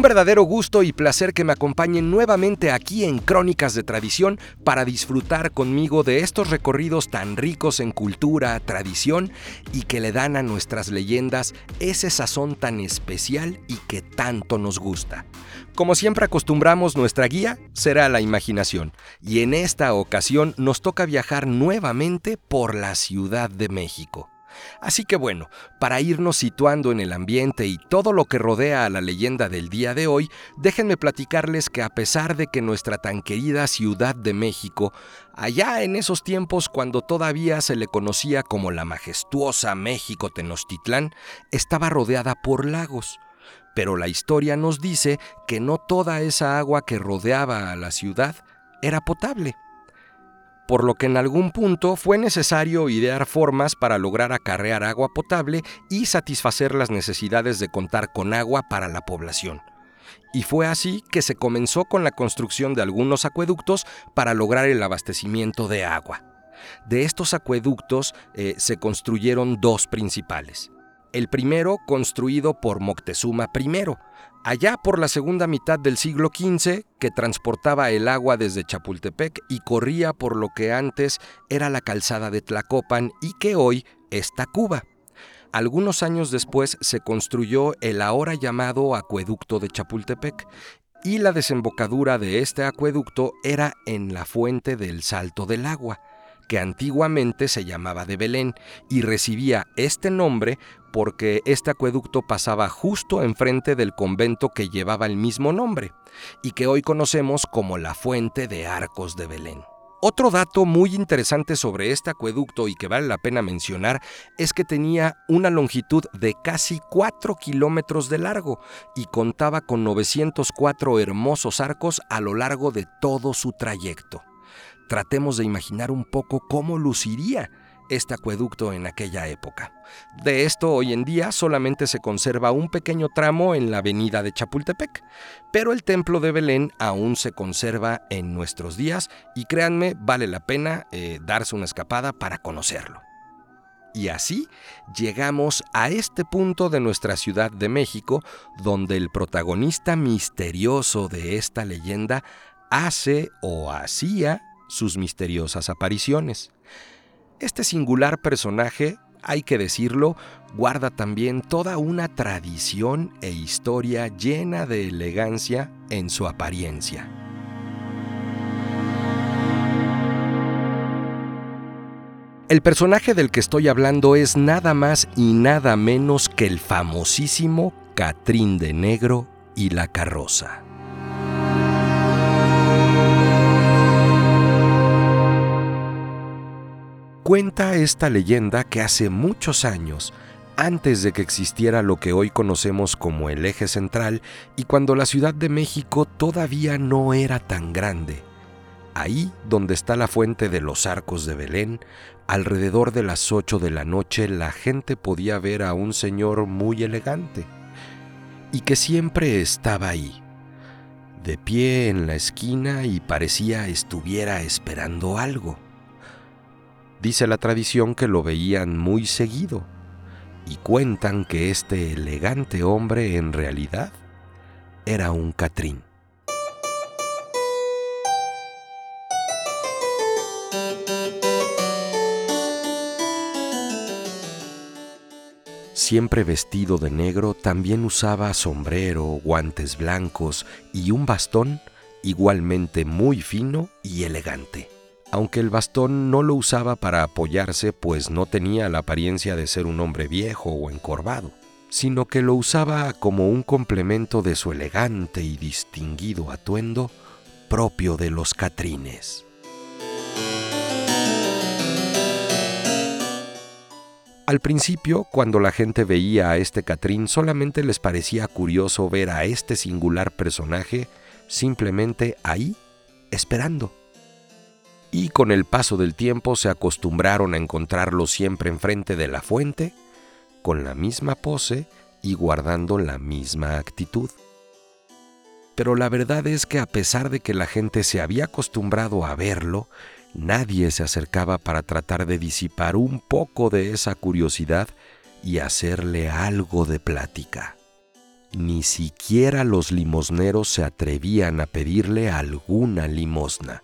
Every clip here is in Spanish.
Un verdadero gusto y placer que me acompañen nuevamente aquí en Crónicas de Tradición para disfrutar conmigo de estos recorridos tan ricos en cultura, tradición y que le dan a nuestras leyendas ese sazón tan especial y que tanto nos gusta. Como siempre acostumbramos, nuestra guía será la imaginación y en esta ocasión nos toca viajar nuevamente por la Ciudad de México. Así que bueno, para irnos situando en el ambiente y todo lo que rodea a la leyenda del día de hoy, déjenme platicarles que a pesar de que nuestra tan querida Ciudad de México, allá en esos tiempos cuando todavía se le conocía como la majestuosa México Tenochtitlán, estaba rodeada por lagos. Pero la historia nos dice que no toda esa agua que rodeaba a la ciudad era potable por lo que en algún punto fue necesario idear formas para lograr acarrear agua potable y satisfacer las necesidades de contar con agua para la población. Y fue así que se comenzó con la construcción de algunos acueductos para lograr el abastecimiento de agua. De estos acueductos eh, se construyeron dos principales. El primero construido por Moctezuma I, allá por la segunda mitad del siglo XV, que transportaba el agua desde Chapultepec y corría por lo que antes era la calzada de Tlacopan y que hoy es Tacuba. Algunos años después se construyó el ahora llamado acueducto de Chapultepec, y la desembocadura de este acueducto era en la fuente del Salto del Agua, que antiguamente se llamaba de Belén y recibía este nombre porque este acueducto pasaba justo enfrente del convento que llevaba el mismo nombre y que hoy conocemos como la Fuente de Arcos de Belén. Otro dato muy interesante sobre este acueducto y que vale la pena mencionar es que tenía una longitud de casi 4 kilómetros de largo y contaba con 904 hermosos arcos a lo largo de todo su trayecto tratemos de imaginar un poco cómo luciría este acueducto en aquella época. De esto hoy en día solamente se conserva un pequeño tramo en la avenida de Chapultepec, pero el templo de Belén aún se conserva en nuestros días y créanme, vale la pena eh, darse una escapada para conocerlo. Y así llegamos a este punto de nuestra Ciudad de México, donde el protagonista misterioso de esta leyenda hace o hacía sus misteriosas apariciones. Este singular personaje, hay que decirlo, guarda también toda una tradición e historia llena de elegancia en su apariencia. El personaje del que estoy hablando es nada más y nada menos que el famosísimo Catrín de Negro y la Carroza. Cuenta esta leyenda que hace muchos años, antes de que existiera lo que hoy conocemos como el eje central y cuando la Ciudad de México todavía no era tan grande, ahí donde está la fuente de los arcos de Belén, alrededor de las 8 de la noche la gente podía ver a un señor muy elegante y que siempre estaba ahí, de pie en la esquina y parecía estuviera esperando algo. Dice la tradición que lo veían muy seguido y cuentan que este elegante hombre en realidad era un Catrín. Siempre vestido de negro, también usaba sombrero, guantes blancos y un bastón igualmente muy fino y elegante aunque el bastón no lo usaba para apoyarse, pues no tenía la apariencia de ser un hombre viejo o encorvado, sino que lo usaba como un complemento de su elegante y distinguido atuendo propio de los catrines. Al principio, cuando la gente veía a este Catrín, solamente les parecía curioso ver a este singular personaje simplemente ahí, esperando. Y con el paso del tiempo se acostumbraron a encontrarlo siempre enfrente de la fuente, con la misma pose y guardando la misma actitud. Pero la verdad es que a pesar de que la gente se había acostumbrado a verlo, nadie se acercaba para tratar de disipar un poco de esa curiosidad y hacerle algo de plática. Ni siquiera los limosneros se atrevían a pedirle alguna limosna.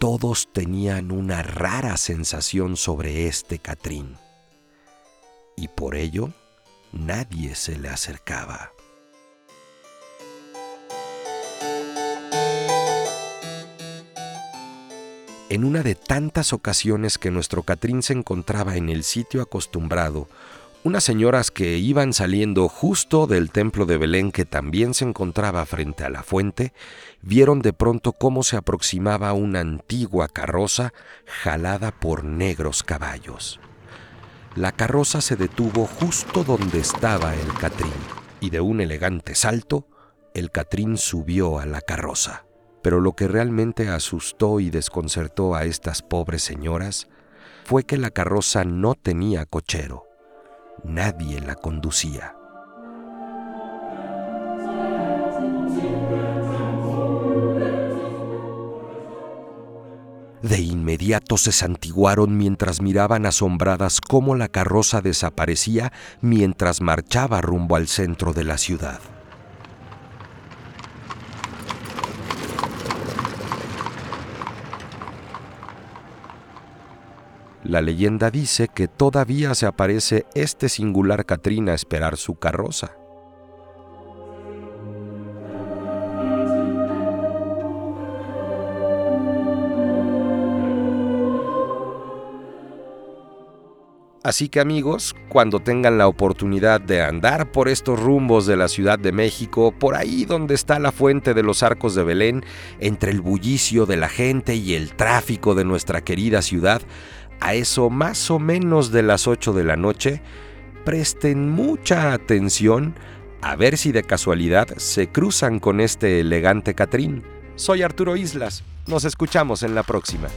Todos tenían una rara sensación sobre este Catrín. Y por ello, nadie se le acercaba. En una de tantas ocasiones que nuestro Catrín se encontraba en el sitio acostumbrado, unas señoras que iban saliendo justo del templo de Belén que también se encontraba frente a la fuente, vieron de pronto cómo se aproximaba una antigua carroza jalada por negros caballos. La carroza se detuvo justo donde estaba el Catrín y de un elegante salto, el Catrín subió a la carroza. Pero lo que realmente asustó y desconcertó a estas pobres señoras fue que la carroza no tenía cochero. Nadie la conducía. De inmediato se santiguaron mientras miraban asombradas cómo la carroza desaparecía mientras marchaba rumbo al centro de la ciudad. La leyenda dice que todavía se aparece este singular Catrina a esperar su carroza. Así que amigos, cuando tengan la oportunidad de andar por estos rumbos de la Ciudad de México, por ahí donde está la fuente de los arcos de Belén, entre el bullicio de la gente y el tráfico de nuestra querida ciudad, a eso más o menos de las 8 de la noche, presten mucha atención a ver si de casualidad se cruzan con este elegante Catrín. Soy Arturo Islas, nos escuchamos en la próxima.